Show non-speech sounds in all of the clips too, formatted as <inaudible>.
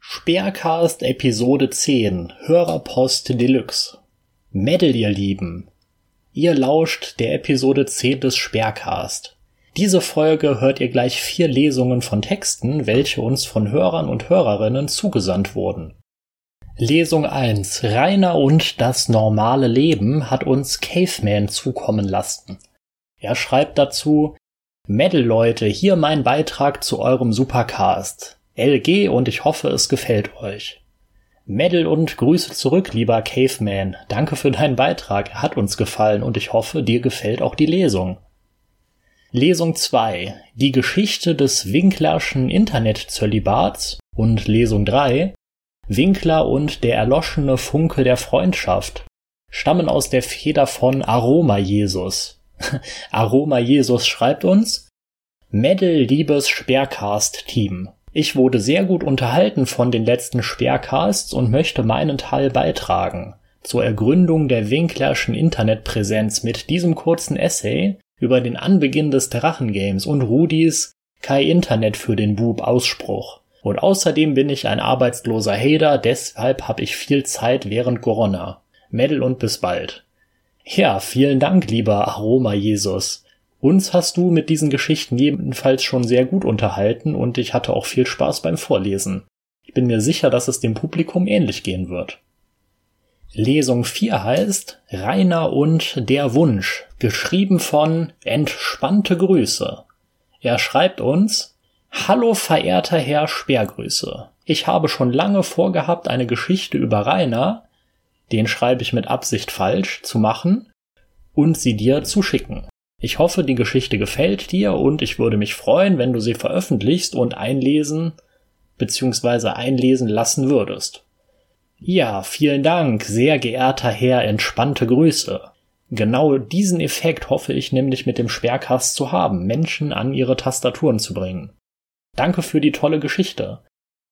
Speercast Episode 10 Hörerpost Deluxe Medal, ihr Lieben. Ihr lauscht der Episode 10 des Speercast. Diese Folge hört ihr gleich vier Lesungen von Texten, welche uns von Hörern und Hörerinnen zugesandt wurden. Lesung 1 Rainer und das normale Leben hat uns Caveman zukommen lassen. Er schreibt dazu Metal-Leute, hier mein Beitrag zu eurem Supercast. LG und ich hoffe, es gefällt euch. Medal und Grüße zurück, lieber Caveman. Danke für deinen Beitrag. Er hat uns gefallen und ich hoffe, dir gefällt auch die Lesung. Lesung 2. Die Geschichte des Winklerschen Internetzölibats und Lesung 3. Winkler und der erloschene Funke der Freundschaft stammen aus der Feder von Aroma Jesus. <laughs> Aroma Jesus schreibt uns Medal liebes Sperrcast Team. Ich wurde sehr gut unterhalten von den letzten Sperrcasts und möchte meinen Teil beitragen zur Ergründung der Winklerschen Internetpräsenz mit diesem kurzen Essay über den Anbeginn des Drachengames und Rudis Kai Internet für den Bub Ausspruch. Und außerdem bin ich ein arbeitsloser Hater, deshalb habe ich viel Zeit während Corona. Medal und bis bald. Ja, vielen Dank, lieber Aroma Jesus. Uns hast du mit diesen Geschichten jedenfalls schon sehr gut unterhalten und ich hatte auch viel Spaß beim Vorlesen. Ich bin mir sicher, dass es dem Publikum ähnlich gehen wird. Lesung 4 heißt Rainer und der Wunsch, geschrieben von Entspannte Grüße. Er schreibt uns Hallo verehrter Herr Sperrgrüße. Ich habe schon lange vorgehabt, eine Geschichte über Rainer, den schreibe ich mit Absicht falsch, zu machen und sie dir zu schicken. Ich hoffe, die Geschichte gefällt dir und ich würde mich freuen, wenn du sie veröffentlichst und einlesen bzw. einlesen lassen würdest. Ja, vielen Dank, sehr geehrter Herr, entspannte Grüße. Genau diesen Effekt hoffe ich nämlich mit dem Sperrcast zu haben, Menschen an ihre Tastaturen zu bringen. Danke für die tolle Geschichte.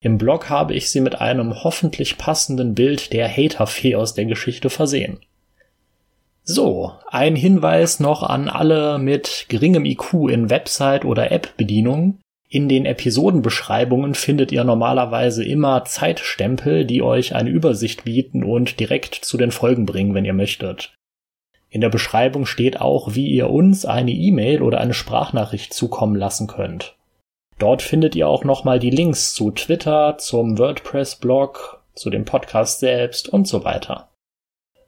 Im Blog habe ich sie mit einem hoffentlich passenden Bild der Haterfee aus der Geschichte versehen. So, ein Hinweis noch an alle mit geringem IQ in Website- oder App-Bedienung. In den Episodenbeschreibungen findet ihr normalerweise immer Zeitstempel, die euch eine Übersicht bieten und direkt zu den Folgen bringen, wenn ihr möchtet. In der Beschreibung steht auch, wie ihr uns eine E-Mail oder eine Sprachnachricht zukommen lassen könnt. Dort findet ihr auch nochmal die Links zu Twitter, zum WordPress-Blog, zu dem Podcast selbst und so weiter.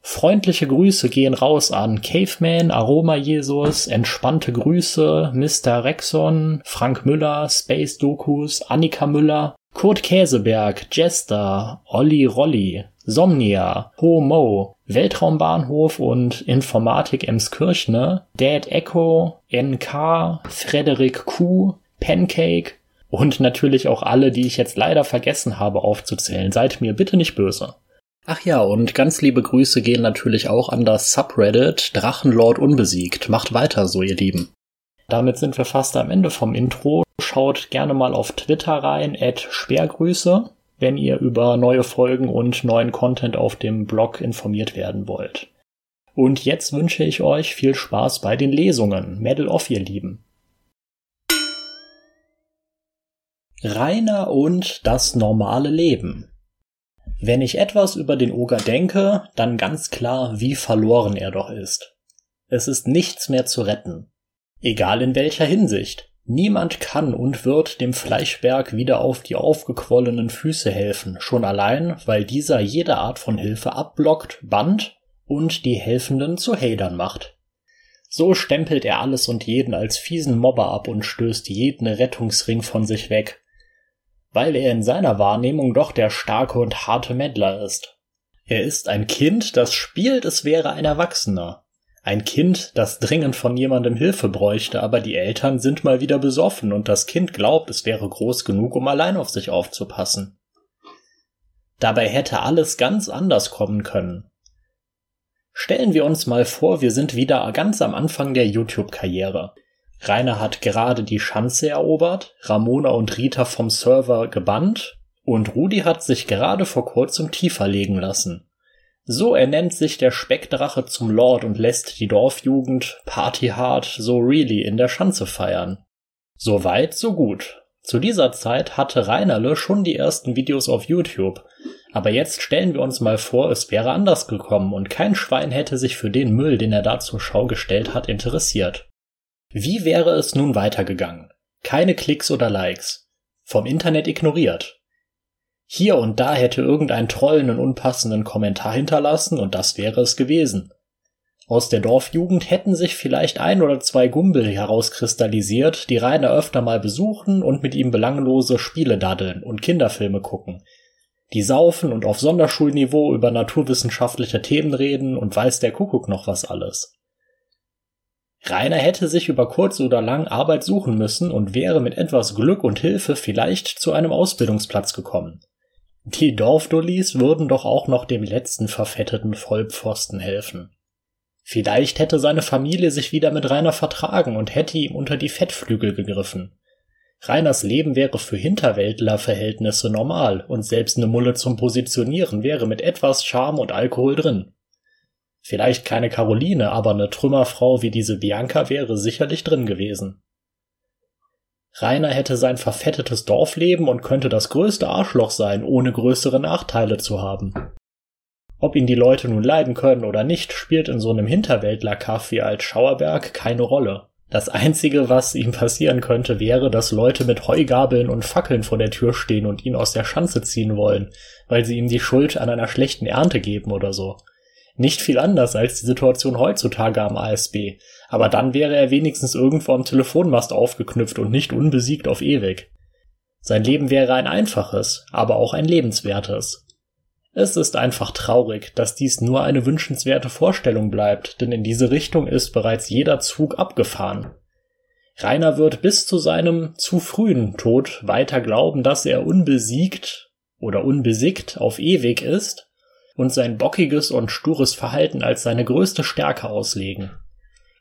Freundliche Grüße gehen raus an Caveman, Aroma Jesus, entspannte Grüße, Mr. Rexon, Frank Müller, Space Dokus, Annika Müller, Kurt Käseberg, Jester, Olli Rolli, Somnia, Homo, Weltraumbahnhof und Informatik Emskirchne, Dad Echo, NK, Frederik Q, Pancake und natürlich auch alle, die ich jetzt leider vergessen habe aufzuzählen. Seid mir bitte nicht böse. Ach ja, und ganz liebe Grüße gehen natürlich auch an das Subreddit Drachenlord Unbesiegt. Macht weiter so, ihr Lieben. Damit sind wir fast am Ende vom Intro. Schaut gerne mal auf Twitter rein, at Sperrgrüße, wenn ihr über neue Folgen und neuen Content auf dem Blog informiert werden wollt. Und jetzt wünsche ich euch viel Spaß bei den Lesungen. Medal of, ihr Lieben. Rainer und das normale Leben wenn ich etwas über den Oger denke, dann ganz klar, wie verloren er doch ist. Es ist nichts mehr zu retten. Egal in welcher Hinsicht. Niemand kann und wird dem Fleischberg wieder auf die aufgequollenen Füße helfen, schon allein, weil dieser jede Art von Hilfe abblockt, bannt und die Helfenden zu Hadern macht. So stempelt er alles und jeden als fiesen Mobber ab und stößt jeden Rettungsring von sich weg, weil er in seiner Wahrnehmung doch der starke und harte Meddler ist. Er ist ein Kind, das spielt, es wäre ein Erwachsener. Ein Kind, das dringend von jemandem Hilfe bräuchte, aber die Eltern sind mal wieder besoffen und das Kind glaubt, es wäre groß genug, um allein auf sich aufzupassen. Dabei hätte alles ganz anders kommen können. Stellen wir uns mal vor, wir sind wieder ganz am Anfang der YouTube-Karriere. Rainer hat gerade die Schanze erobert, Ramona und Rita vom Server gebannt und Rudi hat sich gerade vor kurzem tiefer legen lassen. So ernennt sich der Speckdrache zum Lord und lässt die Dorfjugend Party Hard so really in der Schanze feiern. So weit, so gut. Zu dieser Zeit hatte Reinerle schon die ersten Videos auf YouTube, aber jetzt stellen wir uns mal vor, es wäre anders gekommen und kein Schwein hätte sich für den Müll, den er da zur Schau gestellt hat, interessiert. Wie wäre es nun weitergegangen? Keine Klicks oder Likes. Vom Internet ignoriert. Hier und da hätte irgendein Troll einen unpassenden Kommentar hinterlassen und das wäre es gewesen. Aus der Dorfjugend hätten sich vielleicht ein oder zwei Gumbel herauskristallisiert, die Rainer öfter mal besuchen und mit ihm belanglose Spiele daddeln und Kinderfilme gucken. Die saufen und auf Sonderschulniveau über naturwissenschaftliche Themen reden und weiß der Kuckuck noch was alles. Rainer hätte sich über kurz oder lang Arbeit suchen müssen und wäre mit etwas Glück und Hilfe vielleicht zu einem Ausbildungsplatz gekommen. Die Dorfdullis würden doch auch noch dem letzten verfetteten Vollpfosten helfen. Vielleicht hätte seine Familie sich wieder mit Rainer vertragen und hätte ihm unter die Fettflügel gegriffen. Rainers Leben wäre für Hinterwäldlerverhältnisse normal und selbst eine Mulle zum Positionieren wäre mit etwas Charme und Alkohol drin. Vielleicht keine Caroline, aber eine Trümmerfrau wie diese Bianca wäre sicherlich drin gewesen. Rainer hätte sein verfettetes Dorfleben und könnte das größte Arschloch sein, ohne größere Nachteile zu haben. Ob ihn die Leute nun leiden können oder nicht, spielt in so einem Hinterwäldler-Kaff wie als Schauerberg keine Rolle. Das einzige, was ihm passieren könnte, wäre, dass Leute mit Heugabeln und Fackeln vor der Tür stehen und ihn aus der Schanze ziehen wollen, weil sie ihm die Schuld an einer schlechten Ernte geben oder so. Nicht viel anders als die Situation heutzutage am ASB, aber dann wäre er wenigstens irgendwo am Telefonmast aufgeknüpft und nicht unbesiegt auf ewig. Sein Leben wäre ein einfaches, aber auch ein lebenswertes. Es ist einfach traurig, dass dies nur eine wünschenswerte Vorstellung bleibt, denn in diese Richtung ist bereits jeder Zug abgefahren. Rainer wird bis zu seinem zu frühen Tod weiter glauben, dass er unbesiegt oder unbesiegt auf ewig ist und sein bockiges und stures Verhalten als seine größte Stärke auslegen.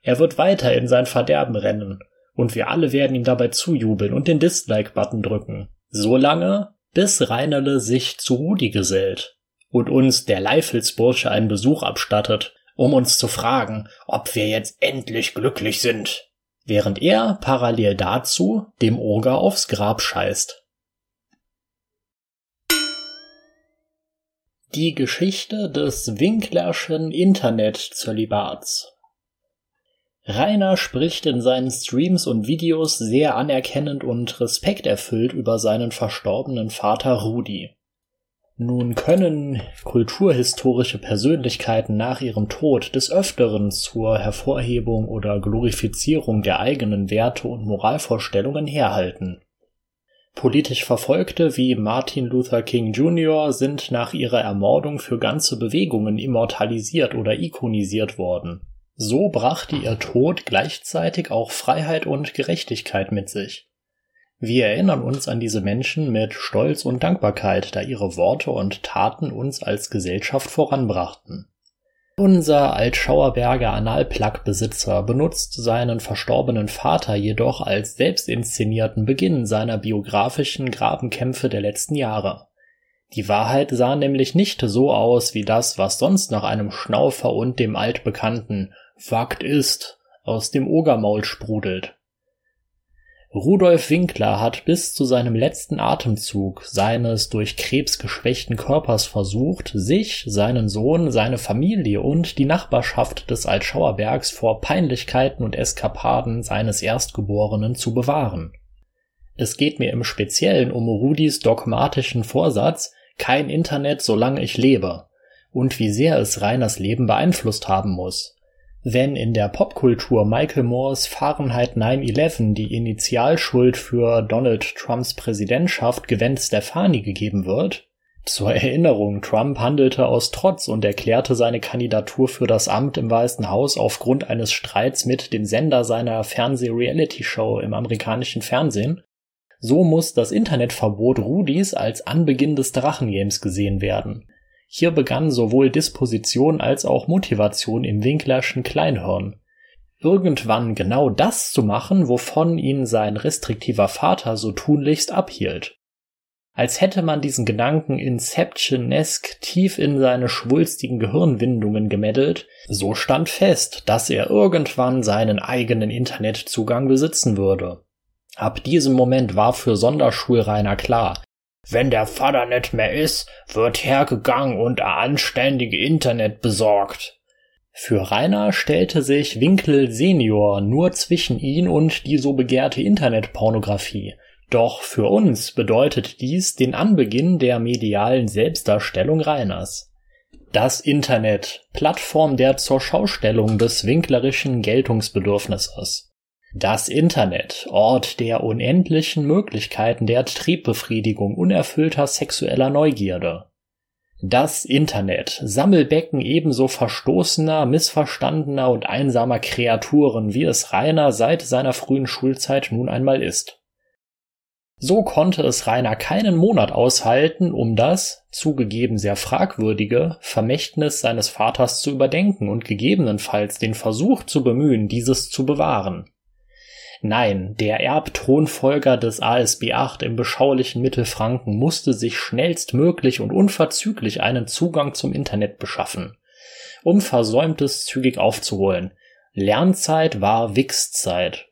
Er wird weiter in sein Verderben rennen, und wir alle werden ihm dabei zujubeln und den Dislike-Button drücken. So lange, bis Reinerle sich zu Rudi gesellt und uns der Leifelsbursche einen Besuch abstattet, um uns zu fragen, ob wir jetzt endlich glücklich sind, während er parallel dazu dem Oger aufs Grab scheißt. Die Geschichte des Winklerschen Internetzölibats Rainer spricht in seinen Streams und Videos sehr anerkennend und respekterfüllt über seinen verstorbenen Vater Rudi. Nun können kulturhistorische Persönlichkeiten nach ihrem Tod des Öfteren zur Hervorhebung oder Glorifizierung der eigenen Werte und Moralvorstellungen herhalten. Politisch Verfolgte wie Martin Luther King Jr. sind nach ihrer Ermordung für ganze Bewegungen immortalisiert oder ikonisiert worden. So brachte ihr Tod gleichzeitig auch Freiheit und Gerechtigkeit mit sich. Wir erinnern uns an diese Menschen mit Stolz und Dankbarkeit, da ihre Worte und Taten uns als Gesellschaft voranbrachten. Unser Altschauerberger Analplug-Besitzer benutzt seinen verstorbenen Vater jedoch als selbstinszenierten Beginn seiner biografischen Grabenkämpfe der letzten Jahre. Die Wahrheit sah nämlich nicht so aus wie das, was sonst nach einem Schnaufer und dem altbekannten Fakt ist aus dem Ogermaul sprudelt. Rudolf Winkler hat bis zu seinem letzten Atemzug seines durch Krebs geschwächten Körpers versucht, sich, seinen Sohn, seine Familie und die Nachbarschaft des Altschauerbergs vor Peinlichkeiten und Eskapaden seines Erstgeborenen zu bewahren. Es geht mir im Speziellen um Rudis dogmatischen Vorsatz, kein Internet solange ich lebe, und wie sehr es Reiners Leben beeinflusst haben muss. Wenn in der Popkultur Michael Moores Fahrenheit 9-11 die Initialschuld für Donald Trumps Präsidentschaft Gwen Stefani gegeben wird, zur Erinnerung, Trump handelte aus Trotz und erklärte seine Kandidatur für das Amt im Weißen Haus aufgrund eines Streits mit dem Sender seiner Fernseh-Reality-Show im amerikanischen Fernsehen. So muss das Internetverbot Rudis als Anbeginn des Drachengames gesehen werden. Hier begann sowohl Disposition als auch Motivation im Winklerschen Kleinhirn. Irgendwann genau das zu machen, wovon ihn sein restriktiver Vater so tunlichst abhielt. Als hätte man diesen Gedanken Inception-esque tief in seine schwulstigen Gehirnwindungen gemeddelt, so stand fest, dass er irgendwann seinen eigenen Internetzugang besitzen würde. Ab diesem Moment war für Sonderschulreiner klar, wenn der Vater nicht mehr ist, wird hergegangen und a anständige Internet besorgt. Für Rainer stellte sich Winkel Senior nur zwischen ihn und die so begehrte Internetpornografie. Doch für uns bedeutet dies den Anbeginn der medialen Selbstdarstellung Rainers. Das Internet, Plattform der Zurschaustellung des winklerischen Geltungsbedürfnisses. Das Internet, Ort der unendlichen Möglichkeiten der Triebbefriedigung unerfüllter sexueller Neugierde. Das Internet, Sammelbecken ebenso verstoßener, missverstandener und einsamer Kreaturen, wie es Rainer seit seiner frühen Schulzeit nun einmal ist. So konnte es Rainer keinen Monat aushalten, um das, zugegeben sehr fragwürdige, Vermächtnis seines Vaters zu überdenken und gegebenenfalls den Versuch zu bemühen, dieses zu bewahren. Nein, der Erbthronfolger des ASB 8 im beschaulichen Mittelfranken musste sich schnellstmöglich und unverzüglich einen Zugang zum Internet beschaffen, um Versäumtes zügig aufzuholen. Lernzeit war Wichszeit.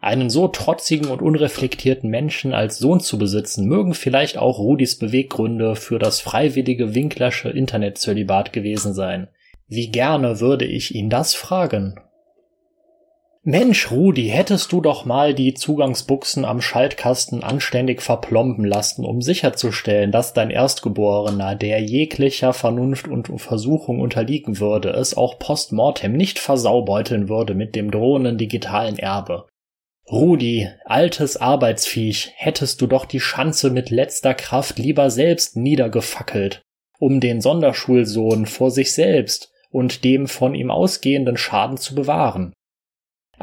Einen so trotzigen und unreflektierten Menschen als Sohn zu besitzen, mögen vielleicht auch Rudis Beweggründe für das freiwillige Winklersche Internetzölibat gewesen sein. Wie gerne würde ich ihn das fragen. Mensch, Rudi, hättest du doch mal die Zugangsbuchsen am Schaltkasten anständig verplomben lassen, um sicherzustellen, dass dein Erstgeborener, der jeglicher Vernunft und Versuchung unterliegen würde, es auch postmortem nicht versaubeuteln würde mit dem drohenden digitalen Erbe. Rudi, altes Arbeitsviech, hättest du doch die Schanze mit letzter Kraft lieber selbst niedergefackelt, um den Sonderschulsohn vor sich selbst und dem von ihm ausgehenden Schaden zu bewahren.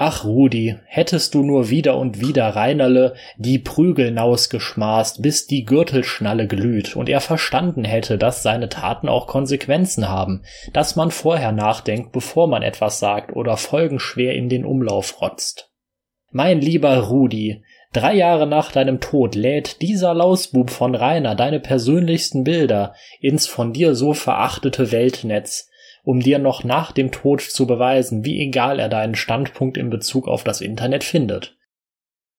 Ach, Rudi, hättest du nur wieder und wieder Reinerle die Prügel nausgeschmaßt, bis die Gürtelschnalle glüht und er verstanden hätte, dass seine Taten auch Konsequenzen haben, dass man vorher nachdenkt, bevor man etwas sagt oder folgenschwer in den Umlauf rotzt. Mein lieber Rudi, drei Jahre nach deinem Tod lädt dieser Lausbub von Rainer deine persönlichsten Bilder ins von dir so verachtete Weltnetz, um dir noch nach dem Tod zu beweisen, wie egal er deinen Standpunkt in Bezug auf das Internet findet.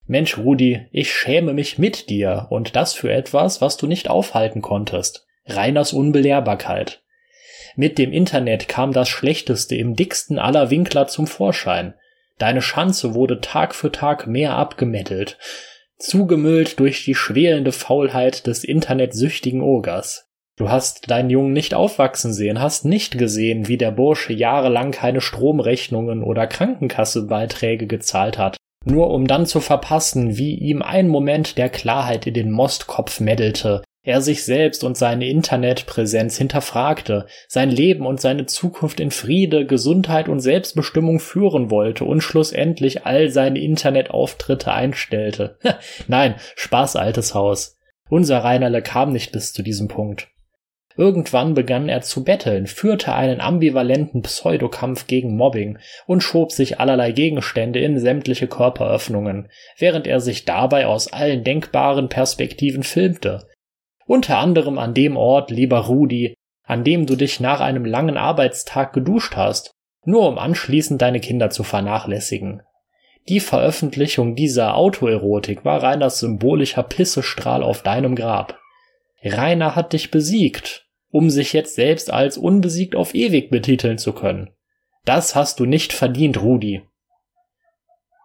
Mensch, Rudi, ich schäme mich mit dir und das für etwas, was du nicht aufhalten konntest. Reiners Unbelehrbarkeit. Mit dem Internet kam das Schlechteste im dicksten aller Winkler zum Vorschein. Deine Schanze wurde Tag für Tag mehr abgemettelt, zugemüllt durch die schwelende Faulheit des internetsüchtigen Ogers. Du hast deinen Jungen nicht aufwachsen sehen, hast nicht gesehen, wie der Bursche jahrelang keine Stromrechnungen oder Krankenkassebeiträge gezahlt hat, nur um dann zu verpassen, wie ihm ein Moment der Klarheit in den Mostkopf meddelte, er sich selbst und seine Internetpräsenz hinterfragte, sein Leben und seine Zukunft in Friede, Gesundheit und Selbstbestimmung führen wollte und schlussendlich all seine Internetauftritte einstellte. <laughs> Nein, Spaß, altes Haus. Unser Reinerle kam nicht bis zu diesem Punkt. Irgendwann begann er zu betteln, führte einen ambivalenten Pseudokampf gegen Mobbing und schob sich allerlei Gegenstände in sämtliche Körperöffnungen, während er sich dabei aus allen denkbaren Perspektiven filmte. Unter anderem an dem Ort, lieber Rudi, an dem du dich nach einem langen Arbeitstag geduscht hast, nur um anschließend deine Kinder zu vernachlässigen. Die Veröffentlichung dieser Autoerotik war reiner symbolischer Pissestrahl auf deinem Grab. Rainer hat dich besiegt, um sich jetzt selbst als unbesiegt auf ewig betiteln zu können. Das hast du nicht verdient, Rudi.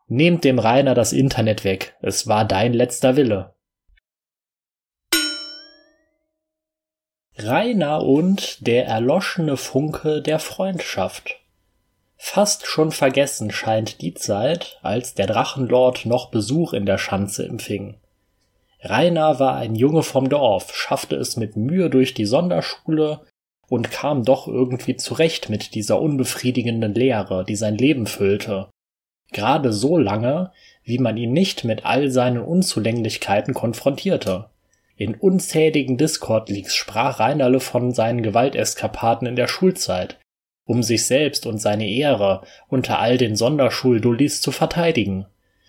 Nehmt dem Rainer das Internet weg, es war dein letzter Wille. Rainer und der erloschene Funke der Freundschaft. Fast schon vergessen scheint die Zeit, als der Drachenlord noch Besuch in der Schanze empfing. Rainer war ein Junge vom Dorf, schaffte es mit Mühe durch die Sonderschule und kam doch irgendwie zurecht mit dieser unbefriedigenden Lehre, die sein Leben füllte. Gerade so lange, wie man ihn nicht mit all seinen Unzulänglichkeiten konfrontierte. In unzähligen Discord-Leaks sprach Reinerle von seinen Gewalteskapaden in der Schulzeit, um sich selbst und seine Ehre unter all den Sonderschuldullis zu verteidigen.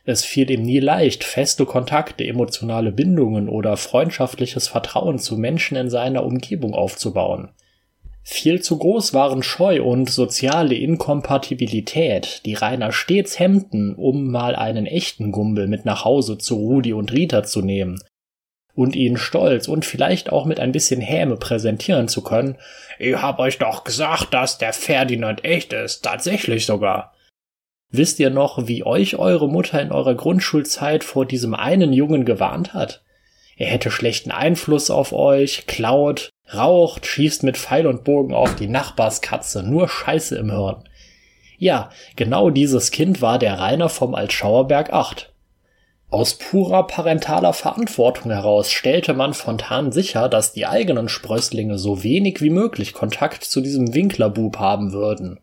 Es fiel ihm nie leicht, feste Kontakte, emotionale Bindungen oder freundschaftliches Vertrauen zu Menschen in seiner Umgebung aufzubauen. Viel zu groß waren Scheu und soziale Inkompatibilität, die Rainer stets hemmten, um mal einen echten Gumbel mit nach Hause zu Rudi und Rita zu nehmen und ihn stolz und vielleicht auch mit ein bisschen Häme präsentieren zu können. Ich hab euch doch gesagt, dass der Ferdinand echt ist, tatsächlich sogar. Wisst ihr noch, wie euch eure Mutter in eurer Grundschulzeit vor diesem einen Jungen gewarnt hat? Er hätte schlechten Einfluss auf euch, klaut, raucht, schießt mit Pfeil und Bogen auf die Nachbarskatze, nur Scheiße im Hirn. Ja, genau dieses Kind war der Rainer vom Altschauerberg 8. Aus purer parentaler Verantwortung heraus stellte man Fontan sicher, dass die eigenen Sprösslinge so wenig wie möglich Kontakt zu diesem Winklerbub haben würden.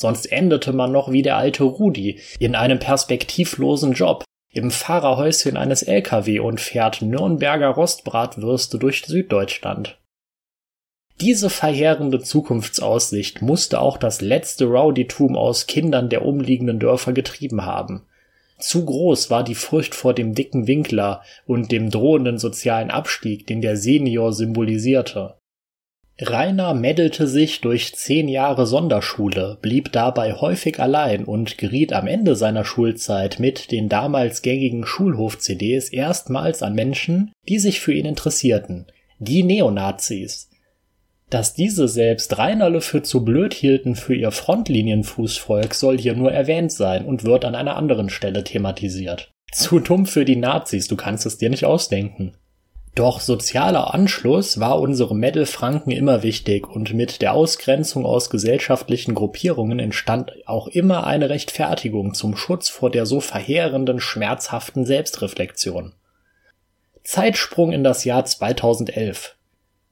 Sonst endete man noch wie der alte Rudi in einem perspektivlosen Job im Fahrerhäuschen eines LKW und fährt Nürnberger Rostbratwürste durch Süddeutschland. Diese verheerende Zukunftsaussicht musste auch das letzte Rowdytum aus Kindern der umliegenden Dörfer getrieben haben. Zu groß war die Furcht vor dem dicken Winkler und dem drohenden sozialen Abstieg, den der Senior symbolisierte. Rainer meddelte sich durch zehn Jahre Sonderschule, blieb dabei häufig allein und geriet am Ende seiner Schulzeit mit den damals gängigen Schulhof-CDs erstmals an Menschen, die sich für ihn interessierten, die Neonazis. Dass diese selbst Reinerle für zu blöd hielten für ihr Frontlinienfußvolk soll hier nur erwähnt sein und wird an einer anderen Stelle thematisiert. Zu dumm für die Nazis, du kannst es dir nicht ausdenken. Doch sozialer Anschluss war unserem Franken immer wichtig und mit der Ausgrenzung aus gesellschaftlichen Gruppierungen entstand auch immer eine Rechtfertigung zum Schutz vor der so verheerenden, schmerzhaften Selbstreflexion. Zeitsprung in das Jahr 2011.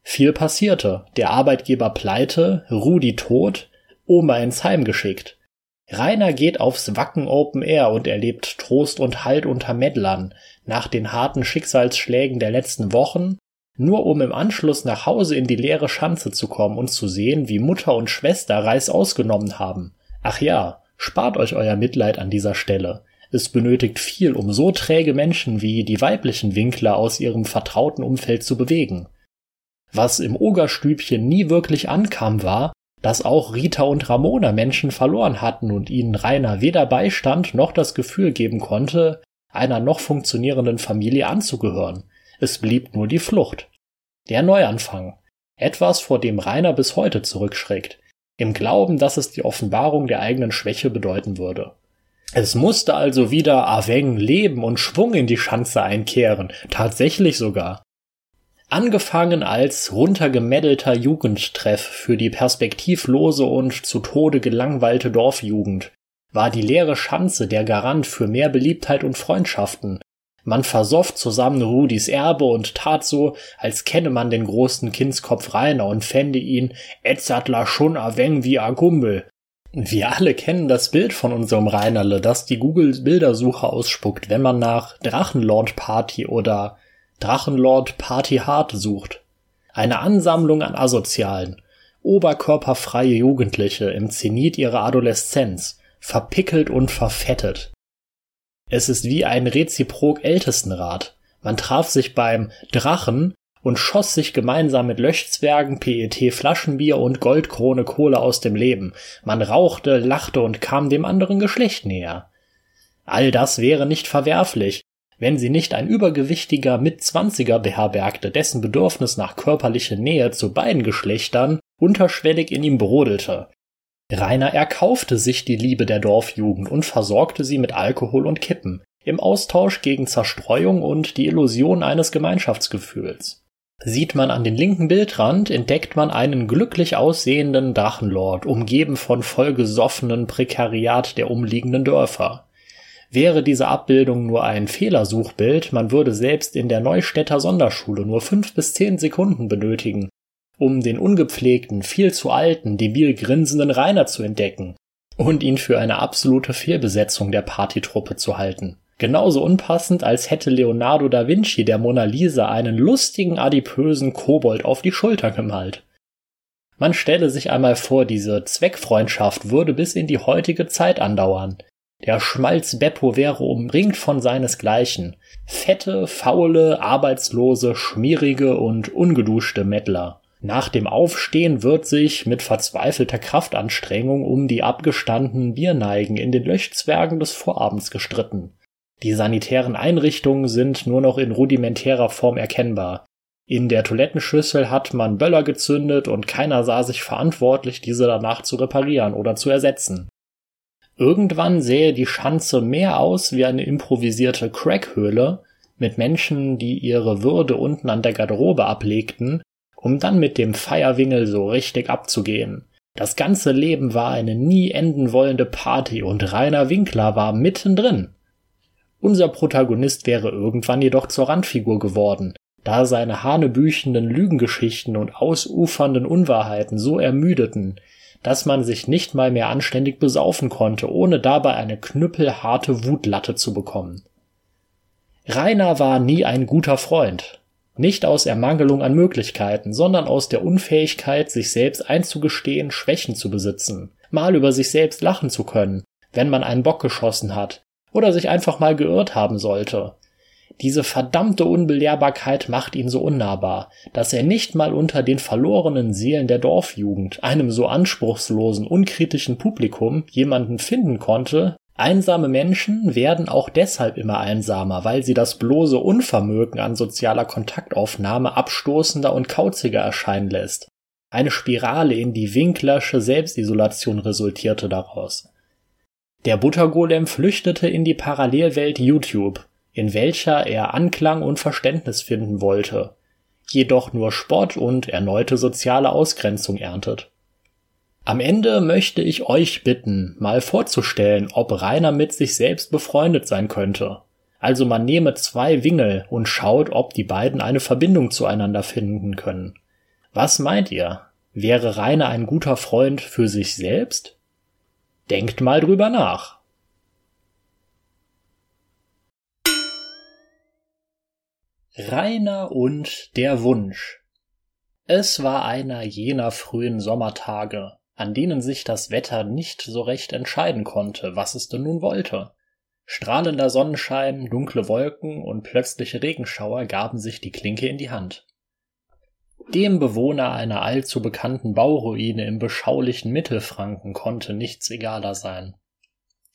Viel passierte. Der Arbeitgeber pleite, Rudi tot, Oma ins Heim geschickt. Rainer geht aufs Wacken Open Air und erlebt Trost und Halt unter Meddlern nach den harten Schicksalsschlägen der letzten Wochen, nur um im Anschluss nach Hause in die leere Schanze zu kommen und zu sehen, wie Mutter und Schwester Reis ausgenommen haben. Ach ja, spart euch euer Mitleid an dieser Stelle. Es benötigt viel, um so träge Menschen wie die weiblichen Winkler aus ihrem vertrauten Umfeld zu bewegen. Was im Ogerstübchen nie wirklich ankam, war, dass auch Rita und Ramona Menschen verloren hatten und ihnen Rainer weder Beistand noch das Gefühl geben konnte, einer noch funktionierenden Familie anzugehören. Es blieb nur die Flucht. Der Neuanfang. Etwas, vor dem Rainer bis heute zurückschreckt. Im Glauben, dass es die Offenbarung der eigenen Schwäche bedeuten würde. Es musste also wieder Aveng Leben und Schwung in die Schanze einkehren, tatsächlich sogar. Angefangen als runtergemeddelter Jugendtreff für die perspektivlose und zu Tode gelangweilte Dorfjugend, war die leere Schanze der Garant für mehr Beliebtheit und Freundschaften. Man versofft zusammen Rudis Erbe und tat so, als kenne man den großen Kindskopf Rainer und fände ihn Etzatler schon a wie a Gumbel. Wir alle kennen das Bild von unserem Reinerle, das die Google-Bildersuche ausspuckt, wenn man nach Drachenlord Party oder Drachenlord Party Hard sucht. Eine Ansammlung an Asozialen, oberkörperfreie Jugendliche im Zenit ihrer Adoleszenz, verpickelt und verfettet. Es ist wie ein reziprok Ältestenrat. Man traf sich beim Drachen und schoss sich gemeinsam mit Löschzwergen, PET Flaschenbier und Goldkrone Kohle aus dem Leben. Man rauchte, lachte und kam dem anderen Geschlecht näher. All das wäre nicht verwerflich, wenn sie nicht ein übergewichtiger Mitzwanziger beherbergte, dessen Bedürfnis nach körperlicher Nähe zu beiden Geschlechtern unterschwellig in ihm brodelte. Rainer erkaufte sich die Liebe der Dorfjugend und versorgte sie mit Alkohol und Kippen, im Austausch gegen Zerstreuung und die Illusion eines Gemeinschaftsgefühls. Sieht man an den linken Bildrand, entdeckt man einen glücklich aussehenden Drachenlord, umgeben von vollgesoffenen Prekariat der umliegenden Dörfer. Wäre diese Abbildung nur ein Fehlersuchbild, man würde selbst in der Neustädter Sonderschule nur fünf bis zehn Sekunden benötigen, um den ungepflegten, viel zu alten, debil grinsenden Rainer zu entdecken und ihn für eine absolute Fehlbesetzung der Partytruppe zu halten. Genauso unpassend, als hätte Leonardo da Vinci der Mona Lisa einen lustigen, adipösen Kobold auf die Schulter gemalt. Man stelle sich einmal vor, diese Zweckfreundschaft würde bis in die heutige Zeit andauern. Der Schmalz Beppo wäre umringt von seinesgleichen. Fette, faule, arbeitslose, schmierige und ungeduschte Mettler. Nach dem Aufstehen wird sich mit verzweifelter Kraftanstrengung um die abgestandenen Bierneigen in den Löschzwergen des Vorabends gestritten. Die sanitären Einrichtungen sind nur noch in rudimentärer Form erkennbar. In der Toilettenschüssel hat man Böller gezündet und keiner sah sich verantwortlich, diese danach zu reparieren oder zu ersetzen. Irgendwann sähe die Schanze mehr aus wie eine improvisierte Crackhöhle mit Menschen, die ihre Würde unten an der Garderobe ablegten, um dann mit dem Feierwingel so richtig abzugehen. Das ganze Leben war eine nie enden wollende Party und Rainer Winkler war mittendrin. Unser Protagonist wäre irgendwann jedoch zur Randfigur geworden, da seine hanebüchenden Lügengeschichten und ausufernden Unwahrheiten so ermüdeten, dass man sich nicht mal mehr anständig besaufen konnte, ohne dabei eine knüppelharte Wutlatte zu bekommen. Rainer war nie ein guter Freund. Nicht aus Ermangelung an Möglichkeiten, sondern aus der Unfähigkeit, sich selbst einzugestehen, Schwächen zu besitzen, mal über sich selbst lachen zu können, wenn man einen Bock geschossen hat, oder sich einfach mal geirrt haben sollte, diese verdammte Unbelehrbarkeit macht ihn so unnahbar, dass er nicht mal unter den verlorenen Seelen der Dorfjugend, einem so anspruchslosen, unkritischen Publikum, jemanden finden konnte, Einsame Menschen werden auch deshalb immer einsamer, weil sie das bloße Unvermögen an sozialer Kontaktaufnahme abstoßender und kauziger erscheinen lässt. Eine Spirale in die Winklersche Selbstisolation resultierte daraus. Der Buttergolem flüchtete in die Parallelwelt YouTube, in welcher er Anklang und Verständnis finden wollte, jedoch nur Spott und erneute soziale Ausgrenzung erntet. Am Ende möchte ich euch bitten, mal vorzustellen, ob Rainer mit sich selbst befreundet sein könnte. Also man nehme zwei Wingel und schaut, ob die beiden eine Verbindung zueinander finden können. Was meint ihr? Wäre Rainer ein guter Freund für sich selbst? Denkt mal drüber nach. Rainer und der Wunsch. Es war einer jener frühen Sommertage, an denen sich das Wetter nicht so recht entscheiden konnte, was es denn nun wollte. Strahlender Sonnenschein, dunkle Wolken und plötzliche Regenschauer gaben sich die Klinke in die Hand. Dem Bewohner einer allzu bekannten Bauruine im beschaulichen Mittelfranken konnte nichts egaler sein.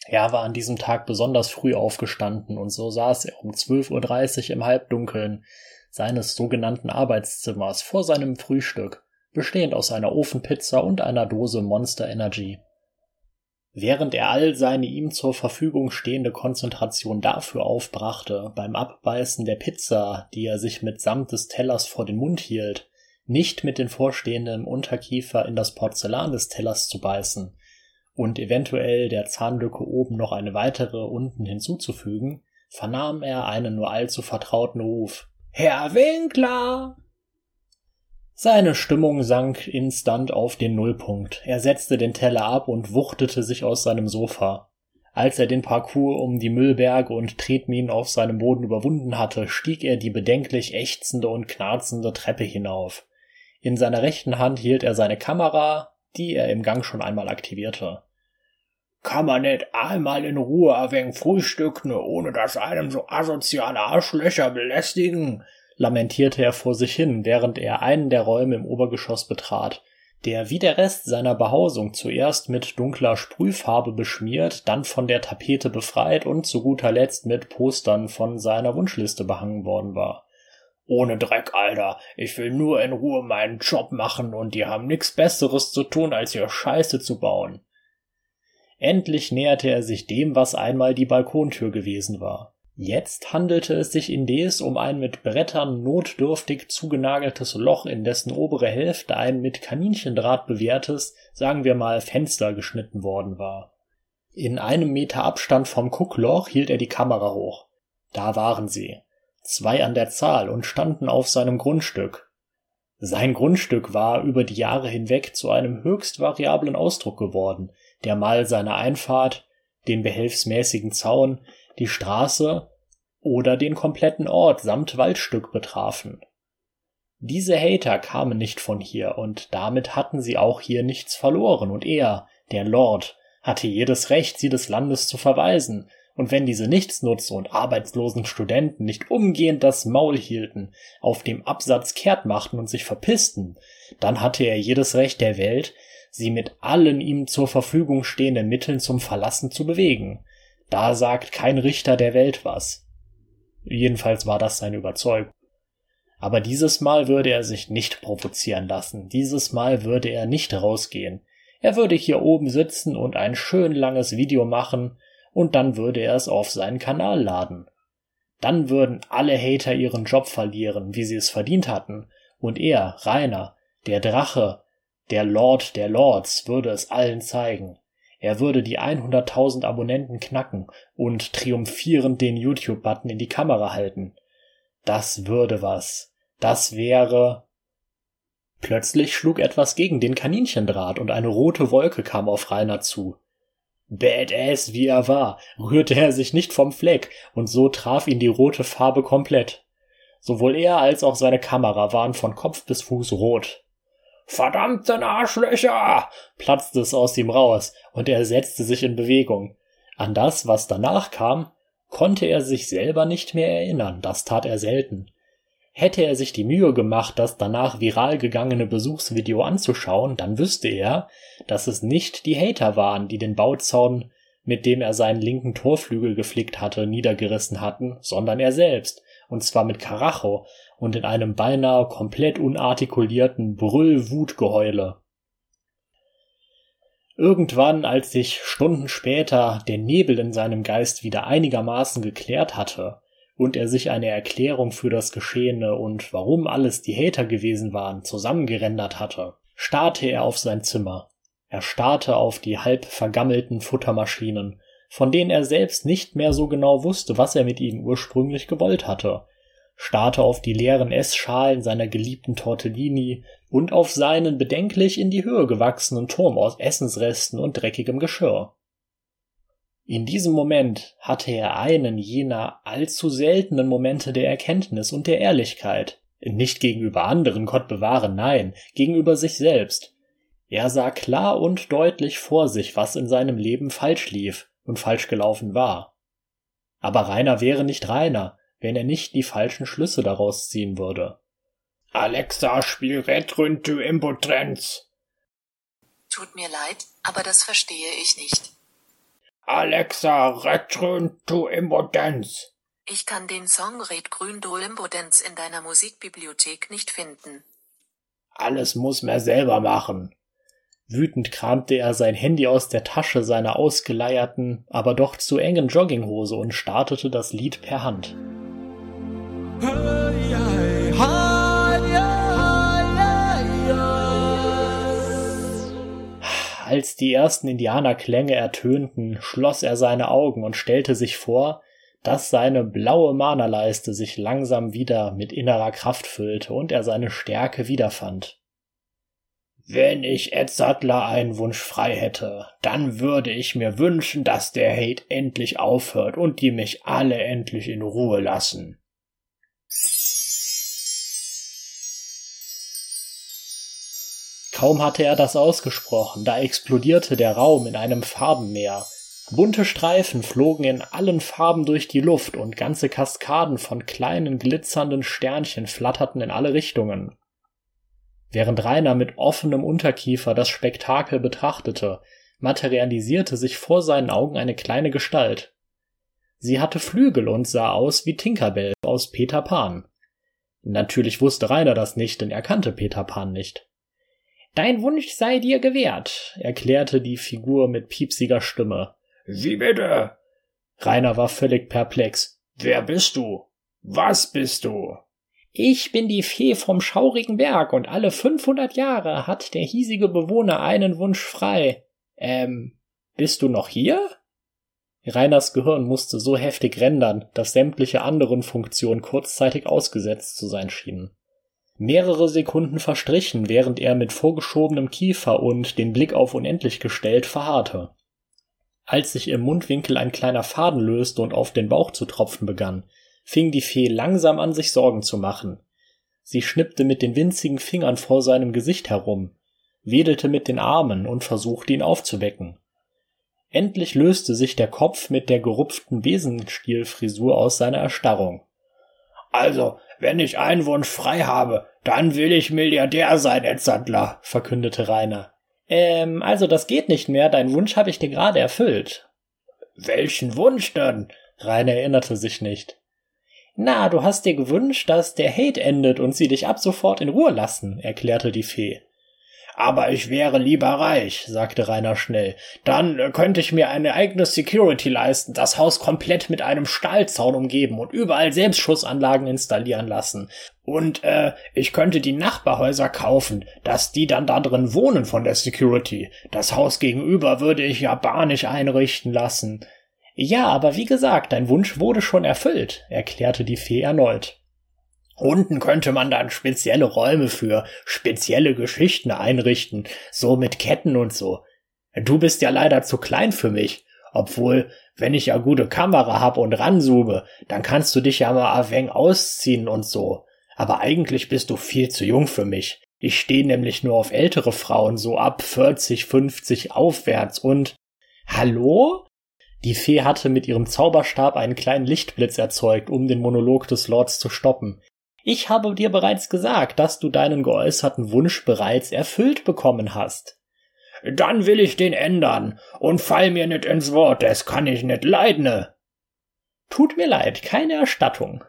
Er war an diesem Tag besonders früh aufgestanden und so saß er um 12.30 Uhr im Halbdunkeln seines sogenannten Arbeitszimmers vor seinem Frühstück, bestehend aus einer Ofenpizza und einer Dose Monster Energy. Während er all seine ihm zur Verfügung stehende Konzentration dafür aufbrachte, beim Abbeißen der Pizza, die er sich mitsamt des Tellers vor den Mund hielt, nicht mit den vorstehenden Unterkiefer in das Porzellan des Tellers zu beißen, und eventuell der Zahnlücke oben noch eine weitere unten hinzuzufügen, vernahm er einen nur allzu vertrauten Ruf. Herr Winkler! Seine Stimmung sank instant auf den Nullpunkt. Er setzte den Teller ab und wuchtete sich aus seinem Sofa. Als er den Parcours um die Müllberge und Tretminen auf seinem Boden überwunden hatte, stieg er die bedenklich ächzende und knarzende Treppe hinauf. In seiner rechten Hand hielt er seine Kamera, die er im Gang schon einmal aktivierte. Kann man nicht einmal in Ruhe wenig frühstücken, ohne dass einem so asoziale Arschlöcher belästigen? Lamentierte er vor sich hin, während er einen der Räume im Obergeschoss betrat, der wie der Rest seiner Behausung zuerst mit dunkler Sprühfarbe beschmiert, dann von der Tapete befreit und zu guter Letzt mit Postern von seiner Wunschliste behangen worden war. Ohne Dreck, Alter. Ich will nur in Ruhe meinen Job machen und die haben nix Besseres zu tun, als hier Scheiße zu bauen. Endlich näherte er sich dem, was einmal die Balkontür gewesen war. Jetzt handelte es sich indes um ein mit Brettern notdürftig zugenageltes Loch, in dessen obere Hälfte ein mit Kaninchendraht bewehrtes, sagen wir mal, Fenster geschnitten worden war. In einem Meter Abstand vom Guckloch hielt er die Kamera hoch. Da waren sie zwei an der Zahl und standen auf seinem Grundstück. Sein Grundstück war über die Jahre hinweg zu einem höchst variablen Ausdruck geworden, der mal seine Einfahrt, den behelfsmäßigen Zaun, die Straße oder den kompletten Ort samt Waldstück betrafen. Diese Hater kamen nicht von hier und damit hatten sie auch hier nichts verloren und er, der Lord, hatte jedes Recht, sie des Landes zu verweisen und wenn diese Nichtsnutze und arbeitslosen Studenten nicht umgehend das Maul hielten, auf dem Absatz kehrt machten und sich verpissten, dann hatte er jedes Recht der Welt, sie mit allen ihm zur Verfügung stehenden Mitteln zum Verlassen zu bewegen. Da sagt kein Richter der Welt was. Jedenfalls war das seine Überzeugung. Aber dieses Mal würde er sich nicht provozieren lassen, dieses Mal würde er nicht rausgehen. Er würde hier oben sitzen und ein schön langes Video machen, und dann würde er es auf seinen Kanal laden. Dann würden alle Hater ihren Job verlieren, wie sie es verdient hatten, und er, Rainer, der Drache, der Lord der Lords, würde es allen zeigen. Er würde die 100.000 Abonnenten knacken und triumphierend den YouTube-Button in die Kamera halten. Das würde was. Das wäre. Plötzlich schlug etwas gegen den Kaninchendraht und eine rote Wolke kam auf Rainer zu. Badass wie er war, rührte er sich nicht vom Fleck, und so traf ihn die rote Farbe komplett. Sowohl er als auch seine Kamera waren von Kopf bis Fuß rot. Verdammten Arschlöcher! platzte es aus ihm raus, und er setzte sich in Bewegung. An das, was danach kam, konnte er sich selber nicht mehr erinnern, das tat er selten. Hätte er sich die Mühe gemacht, das danach viral gegangene Besuchsvideo anzuschauen, dann wüsste er, dass es nicht die Hater waren, die den Bauzaun, mit dem er seinen linken Torflügel geflickt hatte, niedergerissen hatten, sondern er selbst, und zwar mit Karacho und in einem beinahe komplett unartikulierten Brüll-Wutgeheule. Irgendwann, als sich Stunden später der Nebel in seinem Geist wieder einigermaßen geklärt hatte, und er sich eine Erklärung für das Geschehene und warum alles die Hater gewesen waren zusammengerendert hatte, starrte er auf sein Zimmer. Er starrte auf die halb vergammelten Futtermaschinen, von denen er selbst nicht mehr so genau wusste, was er mit ihnen ursprünglich gewollt hatte, starrte auf die leeren Essschalen seiner geliebten Tortellini und auf seinen bedenklich in die Höhe gewachsenen Turm aus Essensresten und dreckigem Geschirr. In diesem Moment hatte er einen jener allzu seltenen Momente der Erkenntnis und der Ehrlichkeit. Nicht gegenüber anderen, Gott bewahre, nein, gegenüber sich selbst. Er sah klar und deutlich vor sich, was in seinem Leben falsch lief und falsch gelaufen war. Aber Rainer wäre nicht Rainer, wenn er nicht die falschen Schlüsse daraus ziehen würde. Alexa, spiel Retrun to Impotrenz. Tut mir leid, aber das verstehe ich nicht. Alexa, Return to Impotenz. Ich kann den Song Red Grün to Impotenz in deiner Musikbibliothek nicht finden. Alles muss man selber machen. Wütend kramte er sein Handy aus der Tasche seiner ausgeleierten, aber doch zu engen Jogginghose und startete das Lied per Hand. Als die ersten Indianerklänge ertönten, schloss er seine Augen und stellte sich vor, dass seine blaue Manerleiste sich langsam wieder mit innerer Kraft füllte und er seine Stärke wiederfand. Wenn ich Ed Sattler einen Wunsch frei hätte, dann würde ich mir wünschen, dass der Hate endlich aufhört und die mich alle endlich in Ruhe lassen. Kaum hatte er das ausgesprochen, da explodierte der Raum in einem Farbenmeer. Bunte Streifen flogen in allen Farben durch die Luft und ganze Kaskaden von kleinen glitzernden Sternchen flatterten in alle Richtungen. Während Rainer mit offenem Unterkiefer das Spektakel betrachtete, materialisierte sich vor seinen Augen eine kleine Gestalt. Sie hatte Flügel und sah aus wie Tinkerbell aus Peter Pan. Natürlich wusste Rainer das nicht, denn er kannte Peter Pan nicht. Dein Wunsch sei dir gewährt, erklärte die Figur mit piepsiger Stimme. Wie bitte? Rainer war völlig perplex. Wer bist du? Was bist du? Ich bin die Fee vom schaurigen Berg und alle 500 Jahre hat der hiesige Bewohner einen Wunsch frei. Ähm, bist du noch hier? Rainers Gehirn musste so heftig rendern, dass sämtliche anderen Funktionen kurzzeitig ausgesetzt zu sein schienen. Mehrere Sekunden verstrichen, während er mit vorgeschobenem Kiefer und den Blick auf unendlich gestellt verharrte. Als sich im Mundwinkel ein kleiner Faden löste und auf den Bauch zu tropfen begann, fing die Fee langsam an, sich Sorgen zu machen. Sie schnippte mit den winzigen Fingern vor seinem Gesicht herum, wedelte mit den Armen und versuchte ihn aufzuwecken. Endlich löste sich der Kopf mit der gerupften Besenstielfrisur aus seiner Erstarrung. Also, wenn ich einen Wunsch frei habe, dann will ich Milliardär sein, Ed Sandler, verkündete Rainer. Ähm, also das geht nicht mehr, dein Wunsch habe ich dir gerade erfüllt. Welchen Wunsch denn? Rainer erinnerte sich nicht. Na, du hast dir gewünscht, dass der Hate endet und sie dich ab sofort in Ruhe lassen, erklärte die Fee. Aber ich wäre lieber reich, sagte Rainer schnell. Dann könnte ich mir eine eigene Security leisten, das Haus komplett mit einem Stahlzaun umgeben und überall Selbstschussanlagen installieren lassen. Und äh, ich könnte die Nachbarhäuser kaufen, dass die dann da drin wohnen von der Security. Das Haus gegenüber würde ich japanisch einrichten lassen. Ja, aber wie gesagt, dein Wunsch wurde schon erfüllt, erklärte die Fee erneut. Unten könnte man dann spezielle Räume für spezielle Geschichten einrichten, so mit Ketten und so. Du bist ja leider zu klein für mich, obwohl, wenn ich ja gute Kamera hab und ranzoome, dann kannst du dich ja mal ein ausziehen und so. Aber eigentlich bist du viel zu jung für mich. Ich stehe nämlich nur auf ältere Frauen, so ab 40, 50 aufwärts und Hallo? Die Fee hatte mit ihrem Zauberstab einen kleinen Lichtblitz erzeugt, um den Monolog des Lords zu stoppen. Ich habe dir bereits gesagt, dass du deinen geäußerten Wunsch bereits erfüllt bekommen hast. Dann will ich den ändern und fall mir nicht ins Wort, das kann ich nicht leiden. Tut mir leid, keine Erstattung.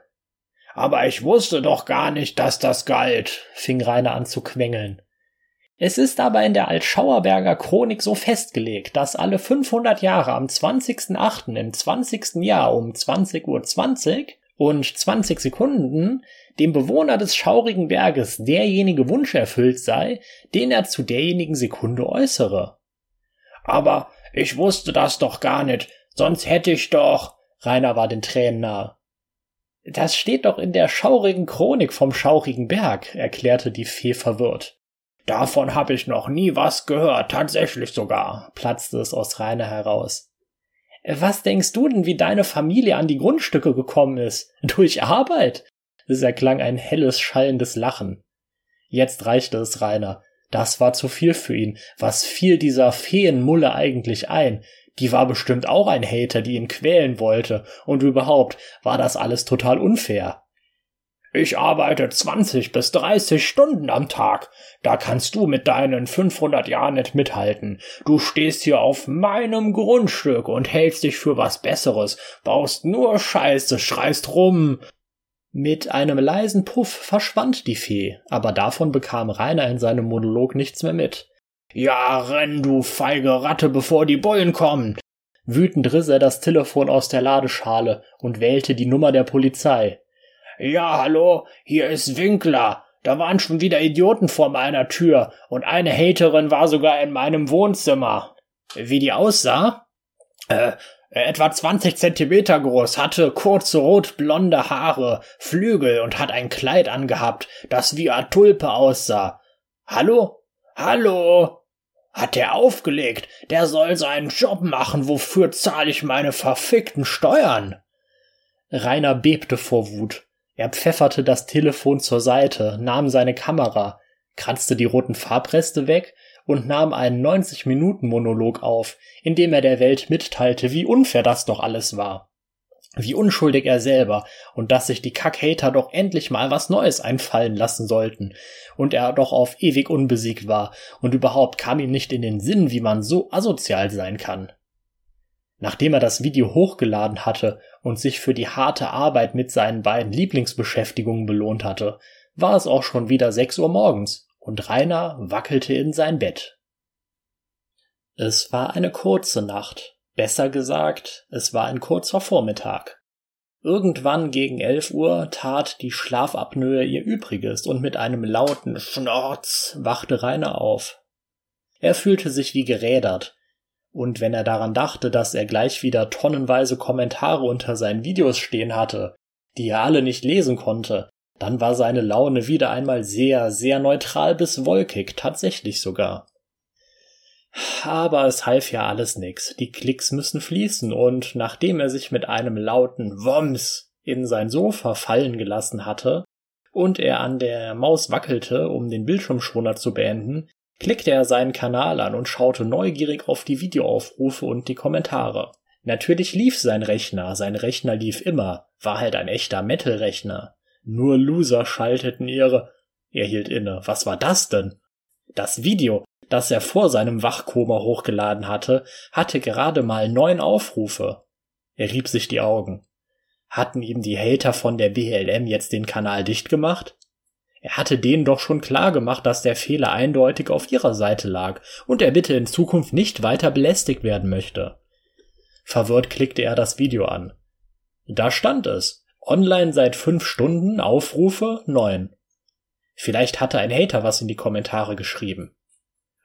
Aber ich wusste doch gar nicht, dass das galt, fing Rainer an zu quengeln. Es ist aber in der Altschauerberger Chronik so festgelegt, dass alle 500 Jahre am 20.08. im 20. Jahr um 20.20 Uhr 20 und 20 Sekunden dem Bewohner des schaurigen Berges derjenige Wunsch erfüllt sei, den er zu derjenigen Sekunde äußere. Aber ich wusste das doch gar nicht, sonst hätte ich doch. Rainer war den Tränen nahe. Das steht doch in der schaurigen Chronik vom schaurigen Berg, erklärte die Fee verwirrt. Davon habe ich noch nie was gehört, tatsächlich sogar, platzte es aus Rainer heraus. Was denkst du denn, wie deine Familie an die Grundstücke gekommen ist? Durch Arbeit? Es erklang ein helles, schallendes Lachen. Jetzt reichte es Rainer. Das war zu viel für ihn. Was fiel dieser Feenmulle eigentlich ein? Die war bestimmt auch ein Hater, die ihn quälen wollte. Und überhaupt war das alles total unfair. Ich arbeite 20 bis 30 Stunden am Tag. Da kannst du mit deinen 500 Jahren nicht mithalten. Du stehst hier auf meinem Grundstück und hältst dich für was Besseres, baust nur Scheiße, schreist rum. Mit einem leisen Puff verschwand die Fee, aber davon bekam Rainer in seinem Monolog nichts mehr mit. Ja, renn, du feige Ratte, bevor die Bullen kommen! Wütend riss er das Telefon aus der Ladeschale und wählte die Nummer der Polizei. Ja, hallo, hier ist Winkler. Da waren schon wieder Idioten vor meiner Tür und eine Haterin war sogar in meinem Wohnzimmer. Wie die aussah? Äh, etwa 20 Zentimeter groß, hatte kurze rot-blonde Haare, Flügel und hat ein Kleid angehabt, das wie eine Tulpe aussah. Hallo? Hallo? Hat der aufgelegt? Der soll seinen Job machen, wofür zahle ich meine verfickten Steuern? Rainer bebte vor Wut. Er pfefferte das Telefon zur Seite, nahm seine Kamera, kratzte die roten Farbreste weg und nahm einen 90-Minuten-Monolog auf, in dem er der Welt mitteilte, wie unfair das doch alles war. Wie unschuldig er selber und dass sich die Kackhater doch endlich mal was Neues einfallen lassen sollten und er doch auf ewig unbesiegt war und überhaupt kam ihm nicht in den Sinn, wie man so asozial sein kann. Nachdem er das Video hochgeladen hatte und sich für die harte Arbeit mit seinen beiden Lieblingsbeschäftigungen belohnt hatte, war es auch schon wieder sechs Uhr morgens und Rainer wackelte in sein Bett. Es war eine kurze Nacht, besser gesagt, es war ein kurzer Vormittag. Irgendwann gegen elf Uhr tat die Schlafapnoe ihr Übriges und mit einem lauten Schnorz wachte Rainer auf. Er fühlte sich wie gerädert, und wenn er daran dachte, dass er gleich wieder tonnenweise Kommentare unter seinen Videos stehen hatte, die er alle nicht lesen konnte, dann war seine Laune wieder einmal sehr, sehr neutral bis wolkig, tatsächlich sogar. Aber es half ja alles nix. Die Klicks müssen fließen und nachdem er sich mit einem lauten Woms in sein Sofa fallen gelassen hatte und er an der Maus wackelte, um den Bildschirmschoner zu beenden, klickte er seinen Kanal an und schaute neugierig auf die Videoaufrufe und die Kommentare. Natürlich lief sein Rechner, sein Rechner lief immer, war halt ein echter Metal-Rechner. Nur Loser schalteten ihre. Er hielt inne. Was war das denn? Das Video, das er vor seinem Wachkoma hochgeladen hatte, hatte gerade mal neun Aufrufe. Er rieb sich die Augen. Hatten ihm die Hater von der BLM jetzt den Kanal dicht gemacht? Er hatte denen doch schon klar gemacht, dass der Fehler eindeutig auf ihrer Seite lag und er bitte in Zukunft nicht weiter belästigt werden möchte. Verwirrt klickte er das Video an. Da stand es. Online seit fünf Stunden, Aufrufe neun. Vielleicht hatte ein Hater was in die Kommentare geschrieben.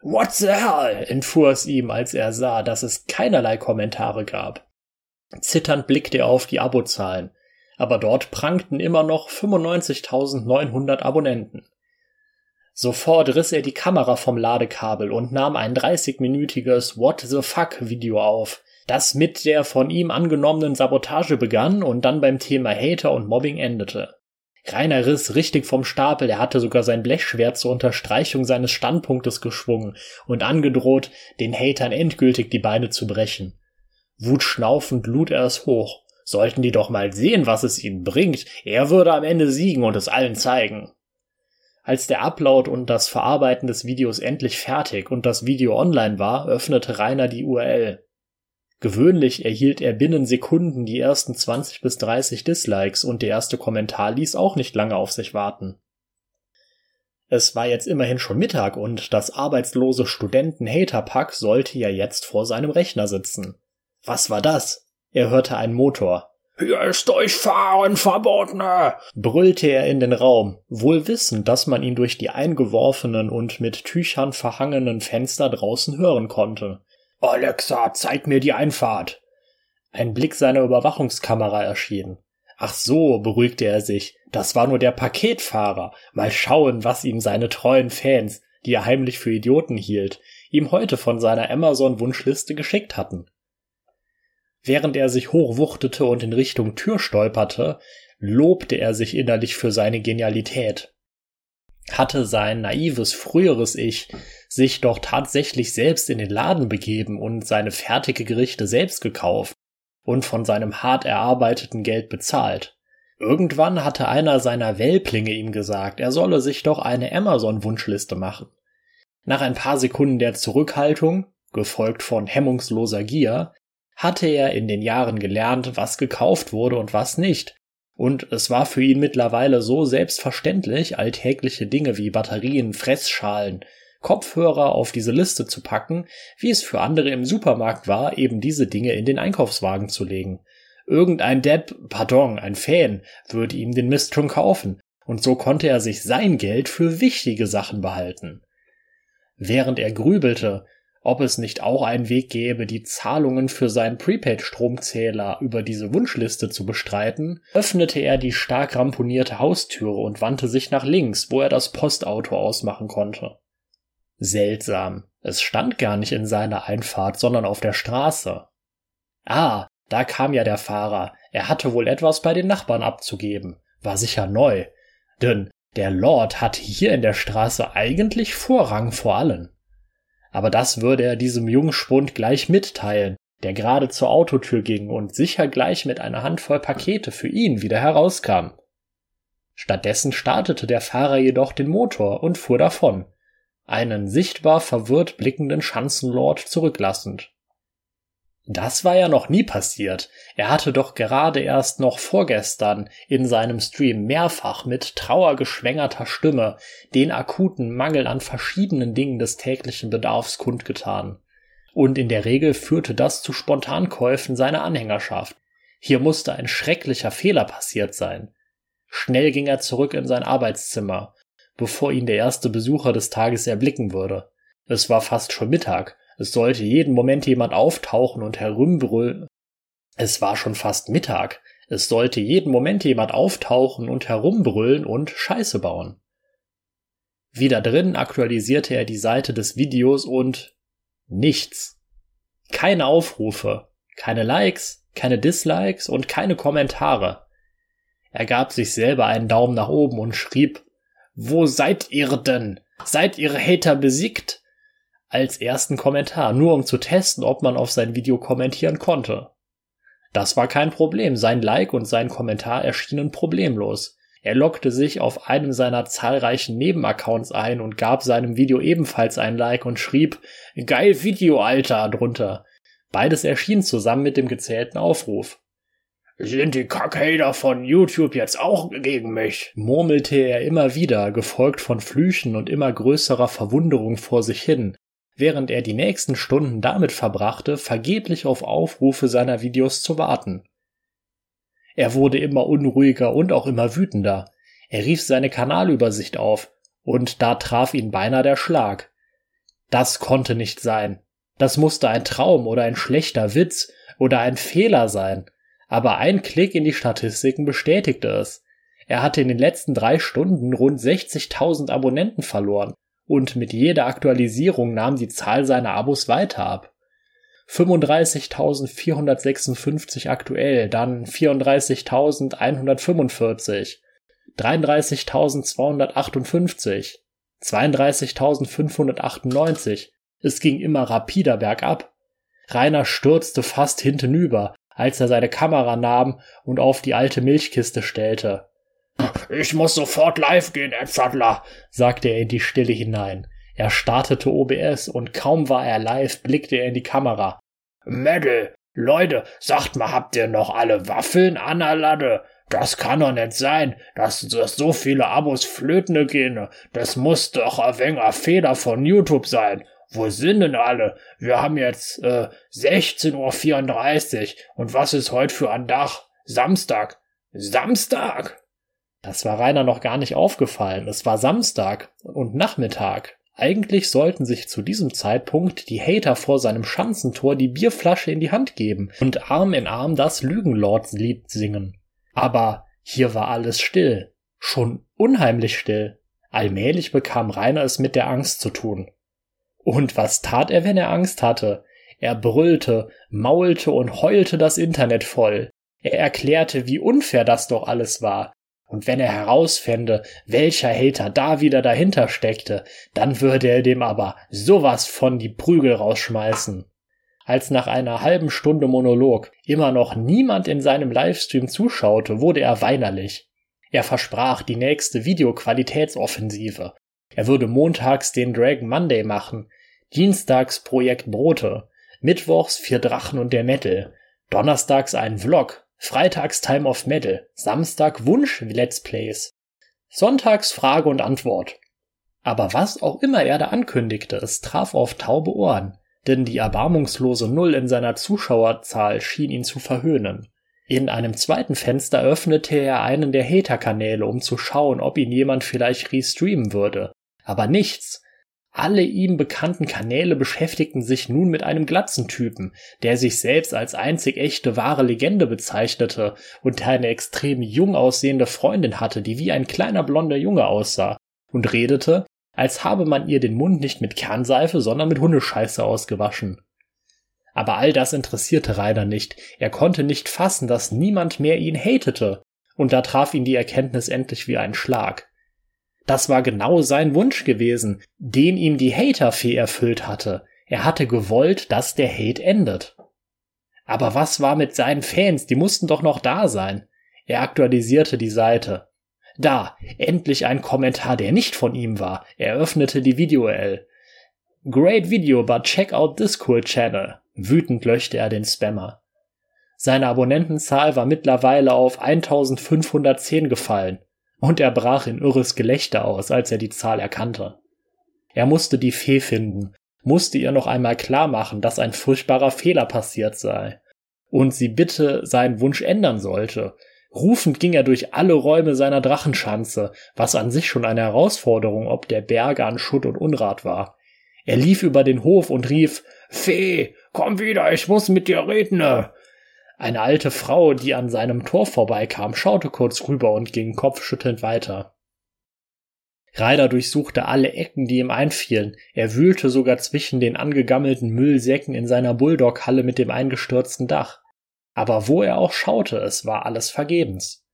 What the hell? entfuhr es ihm, als er sah, dass es keinerlei Kommentare gab. Zitternd blickte er auf die Abozahlen, aber dort prangten immer noch 95.900 Abonnenten. Sofort riss er die Kamera vom Ladekabel und nahm ein 30-minütiges What the fuck Video auf, das mit der von ihm angenommenen Sabotage begann und dann beim Thema Hater und Mobbing endete. Rainer riss richtig vom Stapel, er hatte sogar sein Blechschwert zur Unterstreichung seines Standpunktes geschwungen und angedroht, den Hatern endgültig die Beine zu brechen. Wutschnaufend lud er es hoch. Sollten die doch mal sehen, was es ihnen bringt. Er würde am Ende siegen und es allen zeigen. Als der Upload und das Verarbeiten des Videos endlich fertig und das Video online war, öffnete Rainer die URL. Gewöhnlich erhielt er binnen Sekunden die ersten 20 bis 30 Dislikes und der erste Kommentar ließ auch nicht lange auf sich warten. Es war jetzt immerhin schon Mittag und das arbeitslose Studenten-Hater-Pack sollte ja jetzt vor seinem Rechner sitzen. Was war das? Er hörte einen Motor. Hier ist Durchfahren verbotene! brüllte er in den Raum, wohl wissend, dass man ihn durch die eingeworfenen und mit Tüchern verhangenen Fenster draußen hören konnte. Alexa, zeig mir die Einfahrt. Ein Blick seiner Überwachungskamera erschien. Ach so, beruhigte er sich, das war nur der Paketfahrer. Mal schauen, was ihm seine treuen Fans, die er heimlich für Idioten hielt, ihm heute von seiner Amazon-Wunschliste geschickt hatten. Während er sich hochwuchtete und in Richtung Tür stolperte, lobte er sich innerlich für seine Genialität hatte sein naives früheres Ich sich doch tatsächlich selbst in den Laden begeben und seine fertige Gerichte selbst gekauft und von seinem hart erarbeiteten Geld bezahlt. Irgendwann hatte einer seiner Welplinge ihm gesagt, er solle sich doch eine Amazon-Wunschliste machen. Nach ein paar Sekunden der Zurückhaltung, gefolgt von hemmungsloser Gier, hatte er in den Jahren gelernt, was gekauft wurde und was nicht, und es war für ihn mittlerweile so selbstverständlich, alltägliche Dinge wie Batterien, Fressschalen, Kopfhörer auf diese Liste zu packen, wie es für andere im Supermarkt war, eben diese Dinge in den Einkaufswagen zu legen. Irgendein Depp, pardon, ein Fan, würde ihm den Mist schon kaufen, und so konnte er sich sein Geld für wichtige Sachen behalten. Während er grübelte, ob es nicht auch einen Weg gäbe, die Zahlungen für seinen Prepaid-Stromzähler über diese Wunschliste zu bestreiten, öffnete er die stark ramponierte Haustüre und wandte sich nach links, wo er das Postauto ausmachen konnte. Seltsam, es stand gar nicht in seiner Einfahrt, sondern auf der Straße. Ah, da kam ja der Fahrer, er hatte wohl etwas bei den Nachbarn abzugeben, war sicher neu, denn der Lord hatte hier in der Straße eigentlich Vorrang vor allen aber das würde er diesem Jungspund gleich mitteilen, der gerade zur Autotür ging und sicher gleich mit einer Handvoll Pakete für ihn wieder herauskam. Stattdessen startete der Fahrer jedoch den Motor und fuhr davon, einen sichtbar verwirrt blickenden Schanzenlord zurücklassend. Das war ja noch nie passiert. Er hatte doch gerade erst noch vorgestern in seinem Stream mehrfach mit trauergeschwängerter Stimme den akuten Mangel an verschiedenen Dingen des täglichen Bedarfs kundgetan. Und in der Regel führte das zu Spontankäufen seiner Anhängerschaft. Hier musste ein schrecklicher Fehler passiert sein. Schnell ging er zurück in sein Arbeitszimmer, bevor ihn der erste Besucher des Tages erblicken würde. Es war fast schon Mittag, es sollte jeden Moment jemand auftauchen und herumbrüllen. Es war schon fast Mittag. Es sollte jeden Moment jemand auftauchen und herumbrüllen und Scheiße bauen. Wieder drin aktualisierte er die Seite des Videos und nichts. Keine Aufrufe, keine Likes, keine Dislikes und keine Kommentare. Er gab sich selber einen Daumen nach oben und schrieb, wo seid ihr denn? Seid ihre Hater besiegt? Als ersten Kommentar, nur um zu testen, ob man auf sein Video kommentieren konnte. Das war kein Problem, sein Like und sein Kommentar erschienen problemlos. Er loggte sich auf einem seiner zahlreichen Nebenaccounts ein und gab seinem Video ebenfalls ein Like und schrieb Geil Video, Alter, drunter. Beides erschien zusammen mit dem gezählten Aufruf. Sind die Kackhater von YouTube jetzt auch gegen mich? murmelte er immer wieder, gefolgt von Flüchen und immer größerer Verwunderung vor sich hin, während er die nächsten Stunden damit verbrachte, vergeblich auf Aufrufe seiner Videos zu warten. Er wurde immer unruhiger und auch immer wütender. Er rief seine Kanalübersicht auf, und da traf ihn beinahe der Schlag. Das konnte nicht sein. Das musste ein Traum oder ein schlechter Witz oder ein Fehler sein. Aber ein Klick in die Statistiken bestätigte es. Er hatte in den letzten drei Stunden rund 60.000 Abonnenten verloren und mit jeder Aktualisierung nahm die Zahl seiner Abos weiter ab. 35.456 aktuell, dann 34.145, 33.258, 32.598. Es ging immer rapider bergab. Rainer stürzte fast hintenüber, als er seine Kamera nahm und auf die alte Milchkiste stellte. Ich muss sofort live gehen, Ed Sattler, sagte er in die Stille hinein. Er startete OBS und kaum war er live, blickte er in die Kamera. Mädel, Leute, sagt mal, habt ihr noch alle Waffeln an der Lade? Das kann doch nicht sein, dass, dass so viele Abos flöten gehen. Das muss doch ein wenig Fehler von YouTube sein. Wo sind denn alle? Wir haben jetzt äh, 16.34 Uhr. Und was ist heute für ein Dach? Samstag. Samstag? Das war Rainer noch gar nicht aufgefallen. Es war Samstag und Nachmittag. Eigentlich sollten sich zu diesem Zeitpunkt die Hater vor seinem Schanzentor die Bierflasche in die Hand geben und Arm in Arm das Lügenlordslied singen. Aber hier war alles still. Schon unheimlich still. Allmählich bekam Rainer es mit der Angst zu tun. Und was tat er, wenn er Angst hatte? Er brüllte, maulte und heulte das Internet voll. Er erklärte, wie unfair das doch alles war, und wenn er herausfände, welcher Hater da wieder dahinter steckte, dann würde er dem aber sowas von die Prügel rausschmeißen. Als nach einer halben Stunde Monolog immer noch niemand in seinem Livestream zuschaute, wurde er weinerlich. Er versprach die nächste Videoqualitätsoffensive. Er würde montags den Dragon Monday machen, dienstags Projekt Brote, mittwochs Vier Drachen und der Metal, donnerstags einen Vlog, Freitags Time of Metal, Samstag Wunsch Let's Plays, Sonntags Frage und Antwort. Aber was auch immer er da ankündigte, es traf auf taube Ohren, denn die erbarmungslose Null in seiner Zuschauerzahl schien ihn zu verhöhnen. In einem zweiten Fenster öffnete er einen der Hater-Kanäle, um zu schauen, ob ihn jemand vielleicht restreamen würde. Aber nichts, alle ihm bekannten Kanäle beschäftigten sich nun mit einem Glatzentypen, der sich selbst als einzig echte wahre Legende bezeichnete und der eine extrem jung aussehende Freundin hatte, die wie ein kleiner blonder Junge aussah, und redete, als habe man ihr den Mund nicht mit Kernseife, sondern mit Hundescheiße ausgewaschen. Aber all das interessierte Rainer nicht, er konnte nicht fassen, dass niemand mehr ihn hatete, und da traf ihn die Erkenntnis endlich wie ein Schlag. Das war genau sein Wunsch gewesen, den ihm die Haterfee erfüllt hatte. Er hatte gewollt, dass der Hate endet. Aber was war mit seinen Fans? Die mussten doch noch da sein. Er aktualisierte die Seite. Da, endlich ein Kommentar, der nicht von ihm war. Er öffnete die Video-L. Great video, but check out this cool channel. Wütend löschte er den Spammer. Seine Abonnentenzahl war mittlerweile auf 1510 gefallen und er brach in irres Gelächter aus, als er die Zahl erkannte. Er musste die Fee finden, musste ihr noch einmal klar machen, dass ein furchtbarer Fehler passiert sei und sie bitte seinen Wunsch ändern sollte. Rufend ging er durch alle Räume seiner Drachenschanze, was an sich schon eine Herausforderung ob der Berge an Schutt und Unrat war. Er lief über den Hof und rief Fee, komm wieder, ich muss mit dir reden. Eine alte Frau, die an seinem Tor vorbeikam, schaute kurz rüber und ging kopfschüttelnd weiter. Ryder durchsuchte alle Ecken, die ihm einfielen. Er wühlte sogar zwischen den angegammelten Müllsäcken in seiner Bulldog-Halle mit dem eingestürzten Dach. Aber wo er auch schaute, es war alles vergebens.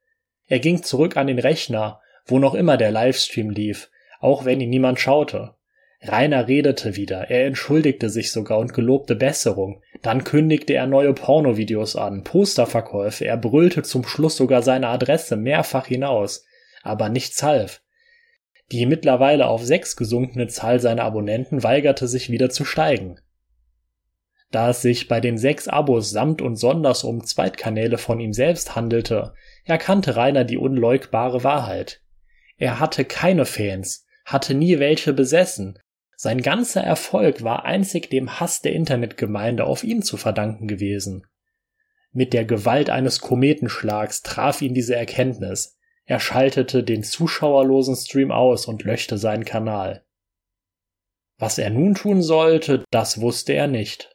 Er ging zurück an den Rechner, wo noch immer der Livestream lief. auch wenn ihn niemand schaute. Rainer redete wieder, er entschuldigte sich sogar und gelobte Besserung. Dann kündigte er neue Pornovideos an, Posterverkäufe, er brüllte zum Schluss sogar seine Adresse mehrfach hinaus. Aber nichts half. Die mittlerweile auf sechs gesunkene Zahl seiner Abonnenten weigerte sich wieder zu steigen. Da es sich bei den sechs Abos samt und sonders um Zweitkanäle von ihm selbst handelte, erkannte Rainer die unleugbare Wahrheit. Er hatte keine Fans, hatte nie welche besessen, sein ganzer Erfolg war einzig dem Hass der Internetgemeinde auf ihn zu verdanken gewesen. Mit der Gewalt eines Kometenschlags traf ihn diese Erkenntnis. Er schaltete den zuschauerlosen Stream aus und löschte seinen Kanal. Was er nun tun sollte, das wusste er nicht.